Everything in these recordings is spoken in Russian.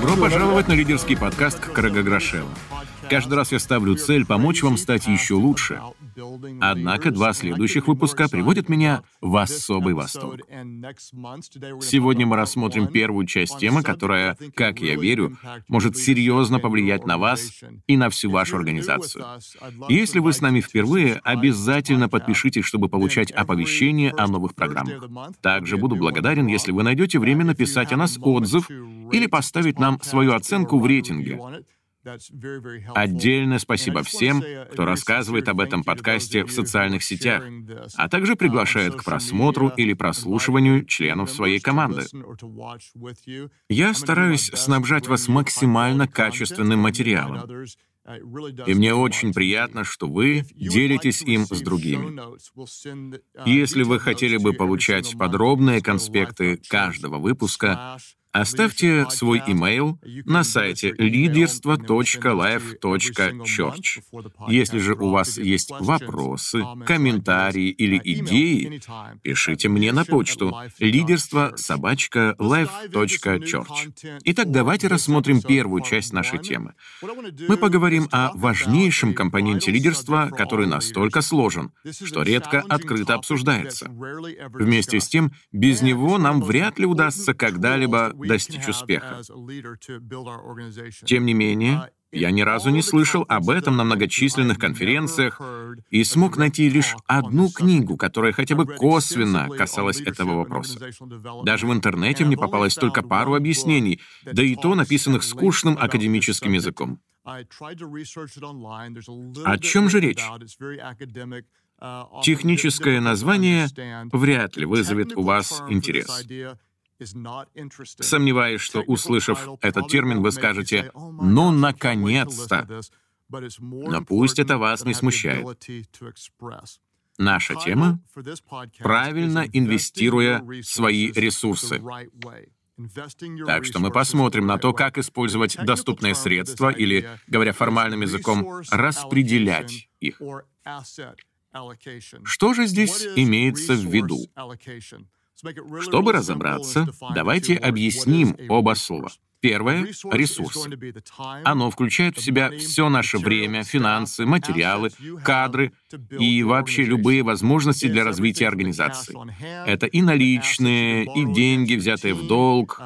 Добро пожаловать на лидерский подкаст Крага Грошева. Каждый раз я ставлю цель помочь вам стать еще лучше. Однако два следующих выпуска приводят меня в особый восторг. Сегодня мы рассмотрим первую часть темы, которая, как я верю, может серьезно повлиять на вас и на всю вашу организацию. Если вы с нами впервые, обязательно подпишитесь, чтобы получать оповещения о новых программах. Также буду благодарен, если вы найдете время написать о нас отзыв или поставить нам свою оценку в рейтинге. Отдельное спасибо всем, кто рассказывает об этом подкасте в социальных сетях, а также приглашает к просмотру или прослушиванию членов своей команды. Я стараюсь снабжать вас максимально качественным материалом, и мне очень приятно, что вы делитесь им с другими. Если вы хотели бы получать подробные конспекты каждого выпуска, Оставьте свой имейл на сайте лидерство.life.church. Если же у вас есть вопросы, комментарии или идеи, пишите мне на почту лидерство собачка life.church. Итак, давайте рассмотрим первую часть нашей темы. Мы поговорим о важнейшем компоненте лидерства, который настолько сложен, что редко открыто обсуждается. Вместе с тем, без него нам вряд ли удастся когда-либо достичь успеха. Тем не менее, я ни разу не слышал об этом на многочисленных конференциях и смог найти лишь одну книгу, которая хотя бы косвенно касалась этого вопроса. Даже в интернете мне попалось только пару объяснений, да и то написанных скучным академическим языком. О чем же речь? Техническое название вряд ли вызовет у вас интерес. Сомневаюсь, что, услышав этот термин, вы скажете «ну, наконец-то!» Но пусть это вас не смущает. Наша тема — правильно инвестируя свои ресурсы. Так что мы посмотрим на то, как использовать доступные средства или, говоря формальным языком, распределять их. Что же здесь имеется в виду? Чтобы разобраться, давайте объясним оба слова. Первое — ресурсы. Оно включает в себя все наше время, финансы, материалы, кадры и вообще любые возможности для развития организации. Это и наличные, и деньги, взятые в долг,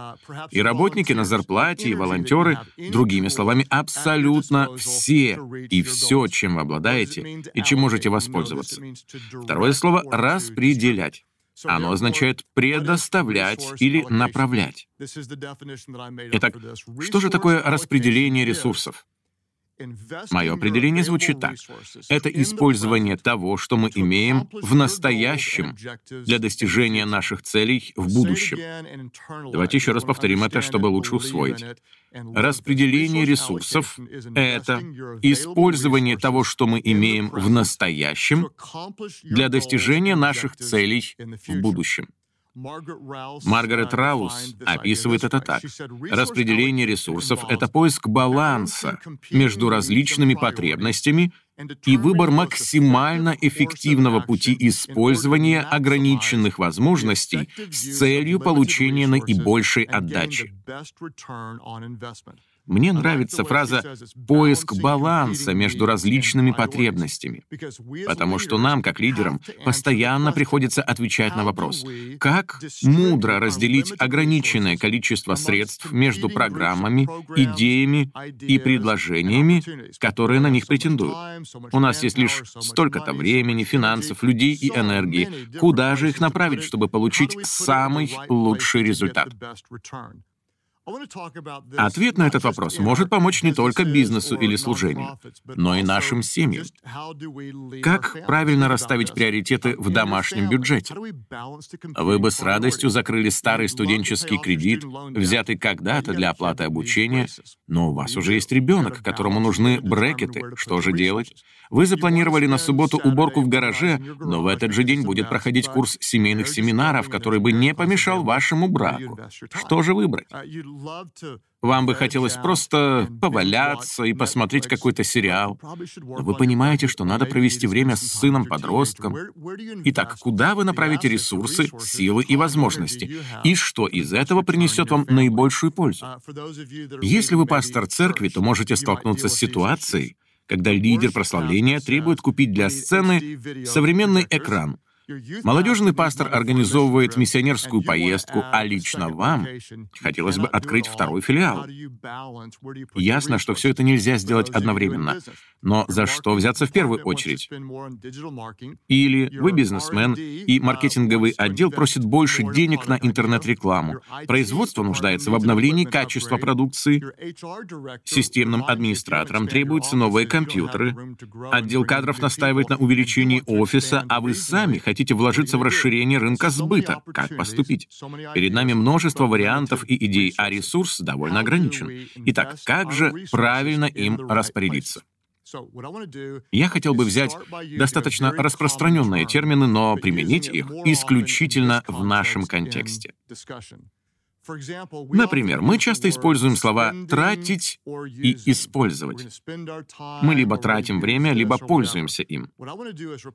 и работники на зарплате, и волонтеры. Другими словами, абсолютно все и все, чем вы обладаете и чем можете воспользоваться. Второе слово — распределять. Оно означает предоставлять или направлять. Итак, что же такое распределение ресурсов? Мое определение звучит так. Это использование того, что мы имеем в настоящем для достижения наших целей в будущем. Давайте еще раз повторим это, чтобы лучше усвоить. Распределение ресурсов — это использование того, что мы имеем в настоящем для достижения наших целей в будущем. Маргарет Раус описывает это так. Распределение ресурсов — это поиск баланса между различными потребностями и выбор максимально эффективного пути использования ограниченных возможностей с целью получения наибольшей отдачи. Мне нравится фраза «поиск баланса между различными потребностями», потому что нам, как лидерам, постоянно приходится отвечать на вопрос, как мудро разделить ограниченное количество средств между программами, идеями и предложениями, которые на них претендуют. У нас есть лишь столько-то времени, финансов, людей и энергии. Куда же их направить, чтобы получить самый лучший результат? Ответ на этот вопрос может помочь не только бизнесу или служению, но и нашим семьям. Как правильно расставить приоритеты в домашнем бюджете? Вы бы с радостью закрыли старый студенческий кредит, взятый когда-то для оплаты обучения, но у вас уже есть ребенок, которому нужны брекеты. Что же делать? Вы запланировали на субботу уборку в гараже, но в этот же день будет проходить курс семейных семинаров, который бы не помешал вашему браку. Что же выбрать? Вам бы хотелось просто поваляться и посмотреть какой-то сериал. Но вы понимаете, что надо провести время с сыном-подростком. Итак, куда вы направите ресурсы, силы и возможности? И что из этого принесет вам наибольшую пользу? Если вы пастор церкви, то можете столкнуться с ситуацией, когда лидер прославления требует купить для сцены современный экран — Молодежный пастор организовывает миссионерскую поездку, а лично вам хотелось бы открыть второй филиал. Ясно, что все это нельзя сделать одновременно. Но за что взяться в первую очередь? Или вы бизнесмен, и маркетинговый отдел просит больше денег на интернет-рекламу. Производство нуждается в обновлении качества продукции. Системным администраторам требуются новые компьютеры. Отдел кадров настаивает на увеличении офиса, а вы сами хотите вложиться в расширение рынка сбыта. Как поступить? Перед нами множество вариантов и идей, а ресурс довольно ограничен. Итак, как же правильно им распорядиться? Я хотел бы взять достаточно распространенные термины, но применить их исключительно в нашем контексте. Например, мы часто используем слова «тратить» и «использовать». Мы либо тратим время, либо пользуемся им.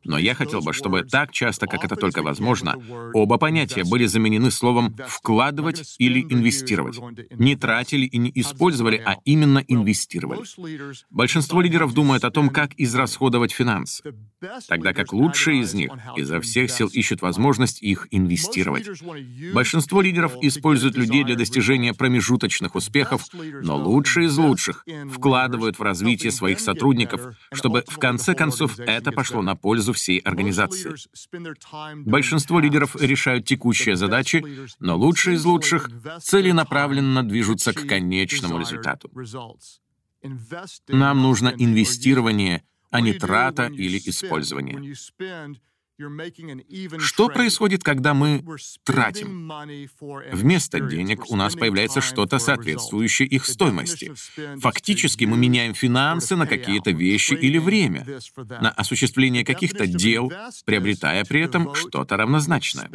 Но я хотел бы, чтобы так часто, как это только возможно, оба понятия были заменены словом «вкладывать» или «инвестировать». Не тратили и не использовали, а именно инвестировали. Большинство лидеров думают о том, как израсходовать финансы, тогда как лучшие из них изо всех сил ищут возможность их инвестировать. Большинство лидеров используют людей для достижения промежуточных успехов, но лучшие из лучших вкладывают в развитие своих сотрудников, чтобы в конце концов это пошло на пользу всей организации. Большинство лидеров решают текущие задачи, но лучшие из лучших целенаправленно движутся к конечному результату. Нам нужно инвестирование, а не трата или использование. Что происходит, когда мы тратим? Вместо денег у нас появляется что-то, соответствующее их стоимости. Фактически мы меняем финансы на какие-то вещи или время, на осуществление каких-то дел, приобретая при этом что-то равнозначное.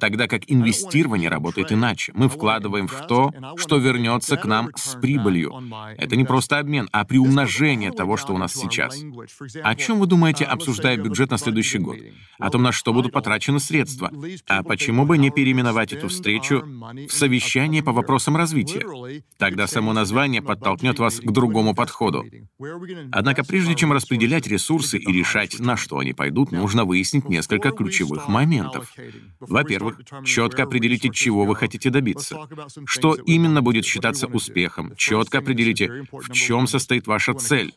Тогда как инвестирование работает иначе. Мы вкладываем в то, что вернется к нам с прибылью. Это не просто обмен, а приумножение того, что у нас сейчас. О чем вы думаете, обсуждая обсуждая бюджет на следующий год, о том, на что будут потрачены средства. А почему бы не переименовать эту встречу в совещание по вопросам развития? Тогда само название подтолкнет вас к другому подходу. Однако прежде чем распределять ресурсы и решать, на что они пойдут, нужно выяснить несколько ключевых моментов. Во-первых, четко определите, чего вы хотите добиться. Что именно будет считаться успехом. Четко определите, в чем состоит ваша цель.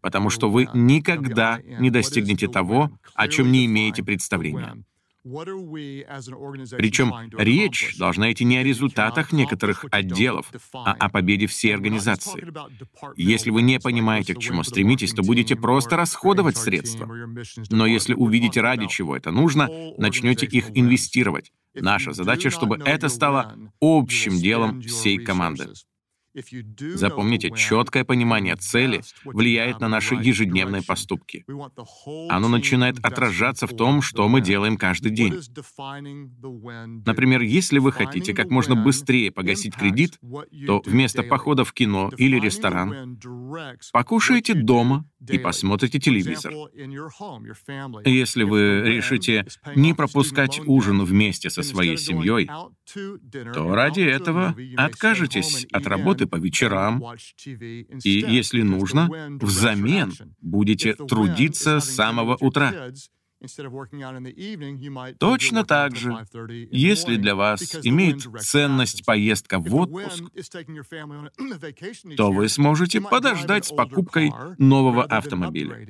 Потому что вы никогда не достигнете того, о чем не имеете представления. Причем речь должна идти не о результатах некоторых отделов, а о победе всей организации. Если вы не понимаете, к чему стремитесь, то будете просто расходовать средства. Но если увидите, ради чего это нужно, начнете их инвестировать. Наша задача, чтобы это стало общим делом всей команды. Запомните, четкое понимание цели влияет на наши ежедневные поступки. Оно начинает отражаться в том, что мы делаем каждый день. Например, если вы хотите как можно быстрее погасить кредит, то вместо похода в кино или ресторан покушайте дома и посмотрите телевизор. Если вы решите не пропускать ужин вместе со своей семьей, то ради этого откажетесь от работы по вечерам и, если нужно, взамен будете трудиться с самого утра. Точно так же, если для вас имеет ценность поездка в отпуск, то вы сможете подождать с покупкой нового автомобиля.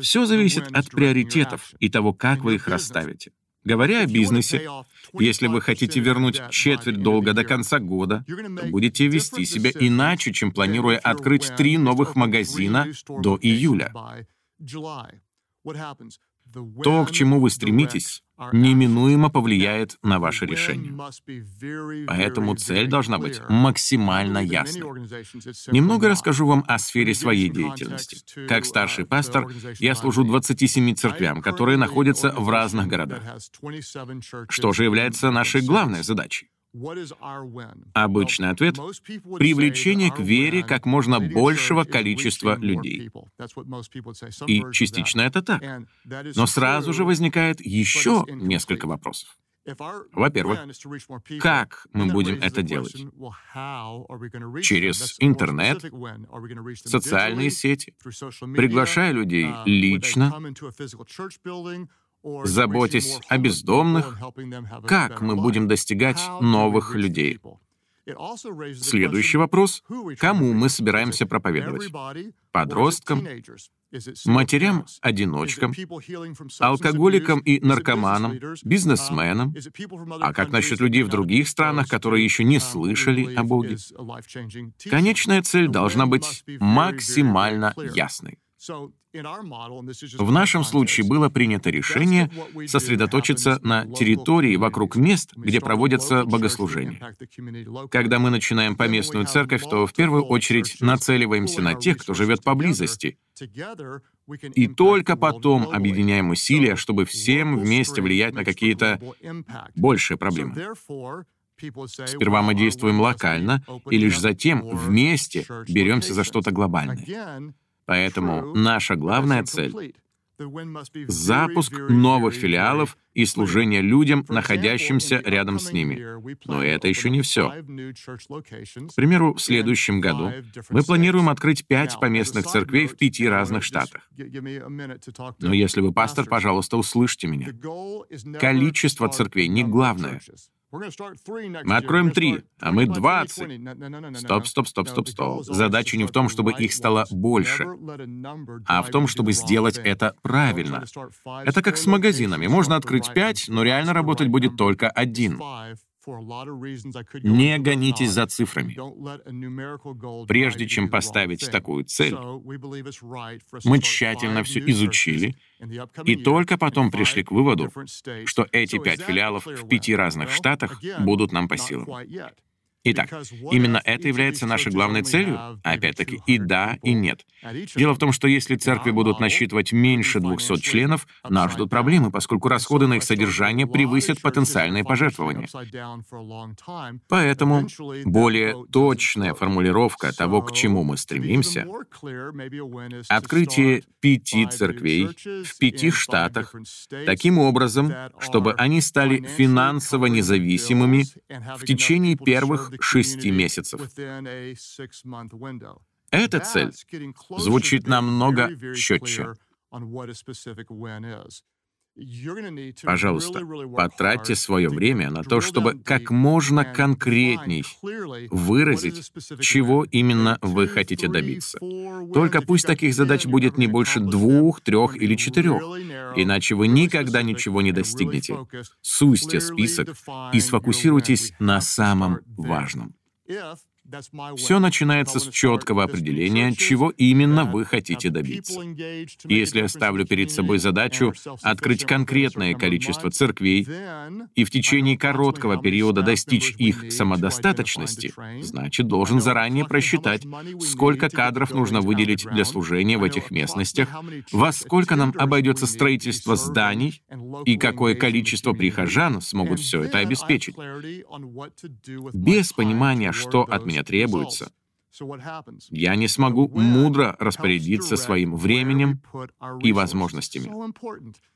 Все зависит от приоритетов и того, как вы их расставите. Говоря о бизнесе, если вы хотите вернуть четверть долга до конца года, то будете вести себя иначе, чем планируя открыть три новых магазина до июля. То, к чему вы стремитесь, неминуемо повлияет на ваше решение. Поэтому цель должна быть максимально ясной. Немного расскажу вам о сфере своей деятельности. Как старший пастор, я служу 27 церквям, которые находятся в разных городах. Что же является нашей главной задачей? Обычный ответ — привлечение к вере как можно большего количества людей. И частично это так. Но сразу же возникает еще несколько вопросов. Во-первых, как мы будем это делать? Через интернет, социальные сети, приглашая людей uh, лично, заботясь о бездомных, как мы будем достигать новых людей? Следующий вопрос — кому мы собираемся проповедовать? Подросткам, матерям-одиночкам, алкоголикам и наркоманам, бизнесменам? А как насчет людей в других странах, которые еще не слышали о Боге? Конечная цель должна быть максимально ясной. В нашем случае было принято решение сосредоточиться на территории вокруг мест, где проводятся богослужения. Когда мы начинаем поместную церковь, то в первую очередь нацеливаемся на тех, кто живет поблизости, и только потом объединяем усилия, чтобы всем вместе влиять на какие-то большие проблемы. Сперва мы действуем локально, и лишь затем вместе беремся за что-то глобальное. Поэтому наша главная цель — запуск новых филиалов и служение людям, находящимся рядом с ними. Но это еще не все. К примеру, в следующем году мы планируем открыть пять поместных церквей в пяти разных штатах. Но если вы пастор, пожалуйста, услышьте меня. Количество церквей не главное. Мы откроем три, а мы двадцать. Стоп, стоп, стоп, стоп, стоп. Задача не в том, чтобы их стало больше, а в том, чтобы сделать это правильно. Это как с магазинами. Можно открыть пять, но реально работать будет только один. Не гонитесь за цифрами. Прежде чем поставить такую цель, мы тщательно все изучили и только потом пришли к выводу, что эти пять филиалов в пяти разных штатах будут нам по силам. Итак, именно это является нашей главной целью? Опять-таки, и да, и нет. Дело в том, что если церкви будут насчитывать меньше 200 членов, нас ждут проблемы, поскольку расходы на их содержание превысят потенциальные пожертвования. Поэтому более точная формулировка того, к чему мы стремимся, открытие пяти церквей в пяти штатах таким образом, чтобы они стали финансово независимыми в течение первых шести месяцев. Эта цель звучит намного четче. Пожалуйста, потратьте свое время на то, чтобы как можно конкретней выразить, чего именно вы хотите добиться. Только пусть таких задач будет не больше двух, трех или четырех, иначе вы никогда ничего не достигнете. Сузьте список и сфокусируйтесь на самом важном. Все начинается с четкого определения, чего именно вы хотите добиться. если я ставлю перед собой задачу открыть конкретное количество церквей и в течение короткого периода достичь их самодостаточности, значит, должен заранее просчитать, сколько кадров нужно выделить для служения в этих местностях, во сколько нам обойдется строительство зданий и какое количество прихожан смогут все это обеспечить. Без понимания, что от меня меня требуется, я не смогу мудро распорядиться своим временем и возможностями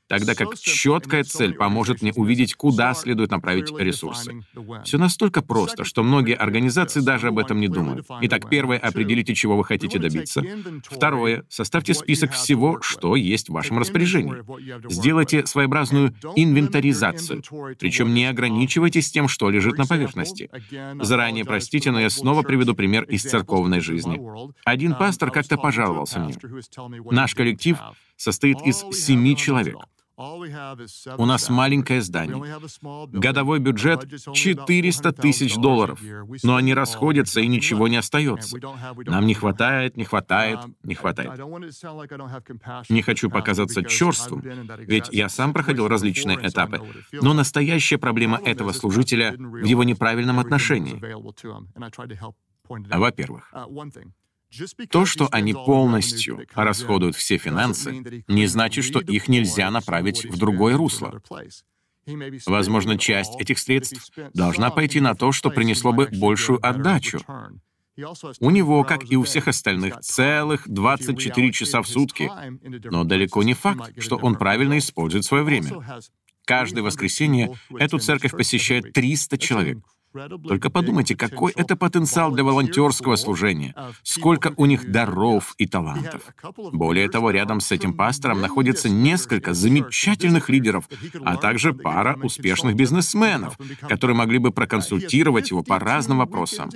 тогда как четкая цель поможет мне увидеть, куда следует направить ресурсы. Все настолько просто, что многие организации даже об этом не думают. Итак, первое — определите, чего вы хотите добиться. Второе — составьте список всего, что есть в вашем распоряжении. Сделайте своеобразную инвентаризацию, причем не ограничивайтесь тем, что лежит на поверхности. Заранее простите, но я снова приведу пример из церковной жизни. Один пастор как-то пожаловался мне. Наш коллектив состоит из семи человек. У нас маленькое здание. Годовой бюджет — 400 тысяч долларов. Но они расходятся, и ничего не остается. Нам не хватает, не хватает, не хватает. Не хочу показаться черствым, ведь я сам проходил различные этапы. Но настоящая проблема этого служителя в его неправильном отношении. Во-первых, то, что они полностью расходуют все финансы, не значит, что их нельзя направить в другое русло. Возможно, часть этих средств должна пойти на то, что принесло бы большую отдачу. У него, как и у всех остальных, целых 24 часа в сутки. Но далеко не факт, что он правильно использует свое время. Каждое воскресенье эту церковь посещает 300 человек. Только подумайте, какой это потенциал для волонтерского служения, сколько у них даров и талантов. Более того, рядом с этим пастором находится несколько замечательных лидеров, а также пара успешных бизнесменов, которые могли бы проконсультировать его по разным вопросам.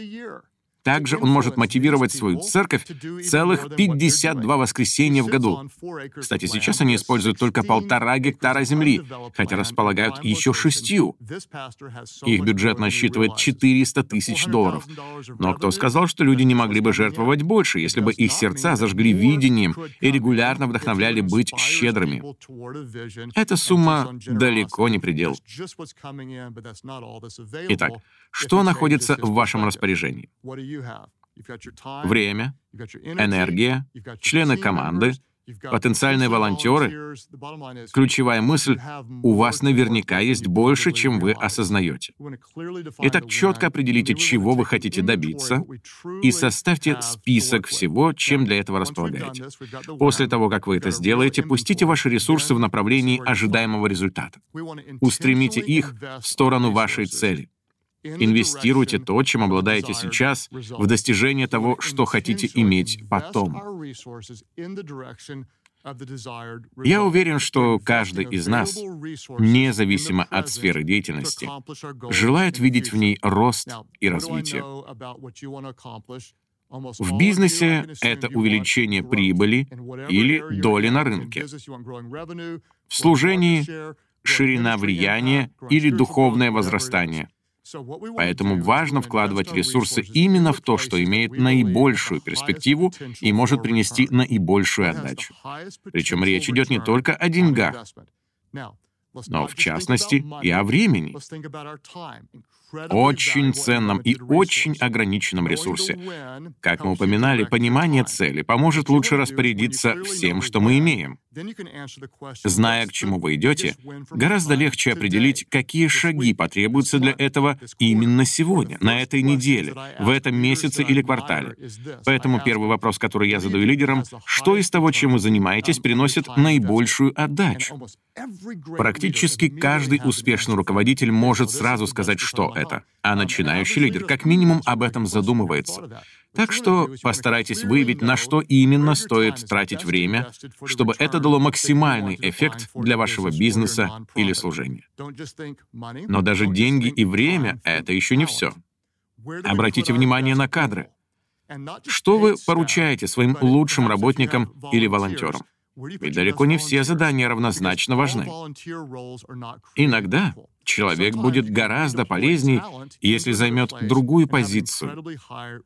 Также он может мотивировать свою церковь целых 52 воскресенья в году. Кстати, сейчас они используют только полтора гектара земли, хотя располагают еще шестью. Их бюджет насчитывает 400 тысяч долларов. Но кто сказал, что люди не могли бы жертвовать больше, если бы их сердца зажгли видением и регулярно вдохновляли быть щедрыми? Эта сумма далеко не предел. Итак, что находится в вашем распоряжении? Время, энергия, члены команды, потенциальные волонтеры. Ключевая мысль — у вас наверняка есть больше, чем вы осознаете. Итак, четко определите, чего вы хотите добиться, и составьте список всего, чем для этого располагаете. После того, как вы это сделаете, пустите ваши ресурсы в направлении ожидаемого результата. Устремите их в сторону вашей цели. Инвестируйте то, чем обладаете сейчас, в достижение того, что хотите иметь потом. Я уверен, что каждый из нас, независимо от сферы деятельности, желает видеть в ней рост и развитие. В бизнесе это увеличение прибыли или доли на рынке. В служении — ширина влияния или духовное возрастание. Поэтому важно вкладывать ресурсы именно в то, что имеет наибольшую перспективу и может принести наибольшую отдачу. Причем речь идет не только о деньгах, но в частности и о времени очень ценном и очень ограниченном ресурсе. Как мы упоминали, понимание цели поможет лучше распорядиться всем, что мы имеем. Зная, к чему вы идете, гораздо легче определить, какие шаги потребуются для этого именно сегодня, на этой неделе, в этом месяце или квартале. Поэтому первый вопрос, который я задаю лидерам, что из того, чем вы занимаетесь, приносит наибольшую отдачу? Практически каждый успешный руководитель может сразу сказать, что это, а начинающий лидер как минимум об этом задумывается. Так что постарайтесь выявить, на что именно стоит тратить время, чтобы это дало максимальный эффект для вашего бизнеса или служения. Но даже деньги и время — это еще не все. Обратите внимание на кадры. Что вы поручаете своим лучшим работникам или волонтерам? Ведь далеко не все задания равнозначно важны. Иногда человек будет гораздо полезнее, если займет другую позицию.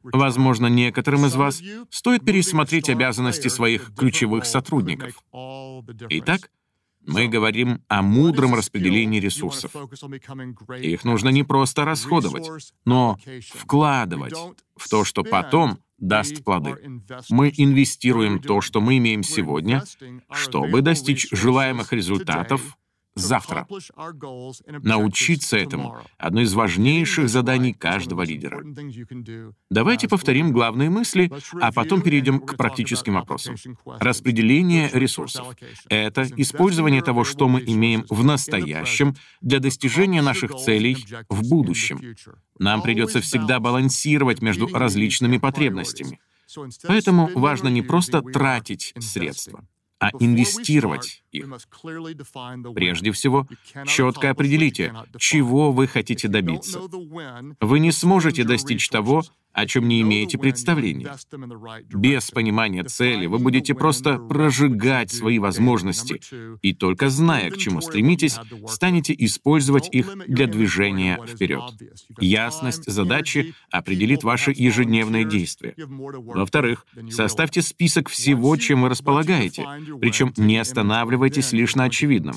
Возможно, некоторым из вас стоит пересмотреть обязанности своих ключевых сотрудников. Итак, мы говорим о мудром распределении ресурсов. Их нужно не просто расходовать, но вкладывать в то, что потом даст плоды. Мы инвестируем то, что мы имеем сегодня, чтобы достичь желаемых результатов завтра. Научиться этому — одно из важнейших заданий каждого лидера. Давайте повторим главные мысли, а потом перейдем к практическим вопросам. Распределение ресурсов — это использование того, что мы имеем в настоящем для достижения наших целей в будущем. Нам придется всегда балансировать между различными потребностями. Поэтому важно не просто тратить средства, а инвестировать их. Прежде всего, четко определите, чего вы хотите добиться. Вы не сможете достичь того, о чем не имеете представления. Без понимания цели вы будете просто прожигать свои возможности, и только зная, к чему стремитесь, станете использовать их для движения вперед. Ясность задачи определит ваши ежедневные действия. Во-вторых, составьте список всего, чем вы располагаете, причем не останавливайтесь зацикливайтесь лишь на очевидном.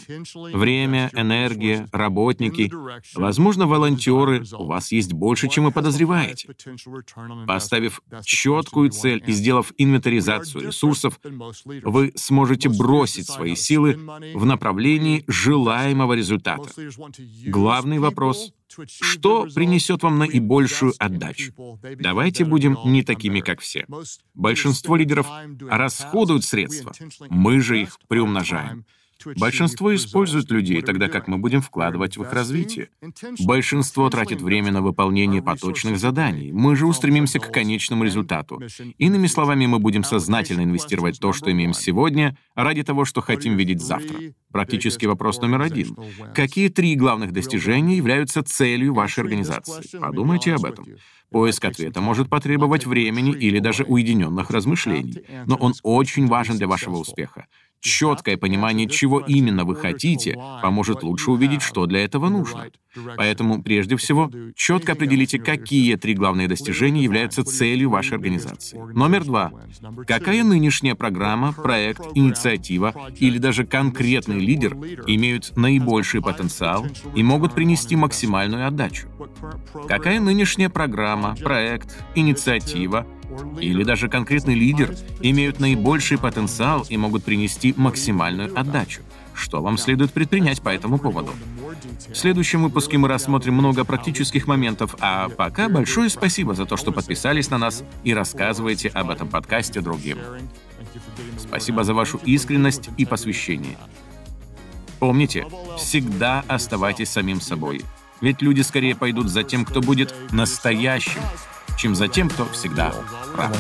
Время, энергия, работники, возможно, волонтеры, у вас есть больше, чем вы подозреваете. Поставив четкую цель и сделав инвентаризацию ресурсов, вы сможете бросить свои силы в направлении желаемого результата. Главный вопрос что принесет вам наибольшую отдачу? Давайте будем не такими, как все. Большинство лидеров расходуют средства, мы же их приумножаем. Большинство используют людей, тогда как мы будем вкладывать в их развитие. Большинство тратит время на выполнение поточных заданий. Мы же устремимся к конечному результату. Иными словами, мы будем сознательно инвестировать то, что имеем сегодня, ради того, что хотим видеть завтра. Практически вопрос номер один. Какие три главных достижения являются целью вашей организации? Подумайте об этом. Поиск ответа может потребовать времени или даже уединенных размышлений, но он очень важен для вашего успеха. Четкое понимание, чего именно вы хотите, поможет лучше увидеть, что для этого нужно. Поэтому, прежде всего, четко определите, какие три главные достижения являются целью вашей организации. Номер два. Какая нынешняя программа, проект, инициатива или даже конкретный лидер имеют наибольший потенциал и могут принести максимальную отдачу? Какая нынешняя программа, проект, инициатива или даже конкретный лидер имеют наибольший потенциал и могут принести максимальную отдачу. Что вам следует предпринять по этому поводу? В следующем выпуске мы рассмотрим много практических моментов, а пока большое спасибо за то, что подписались на нас и рассказываете об этом подкасте другим. Спасибо за вашу искренность и посвящение. Помните, всегда оставайтесь самим собой. Ведь люди скорее пойдут за тем, кто будет настоящим, чем за тем, кто всегда прав.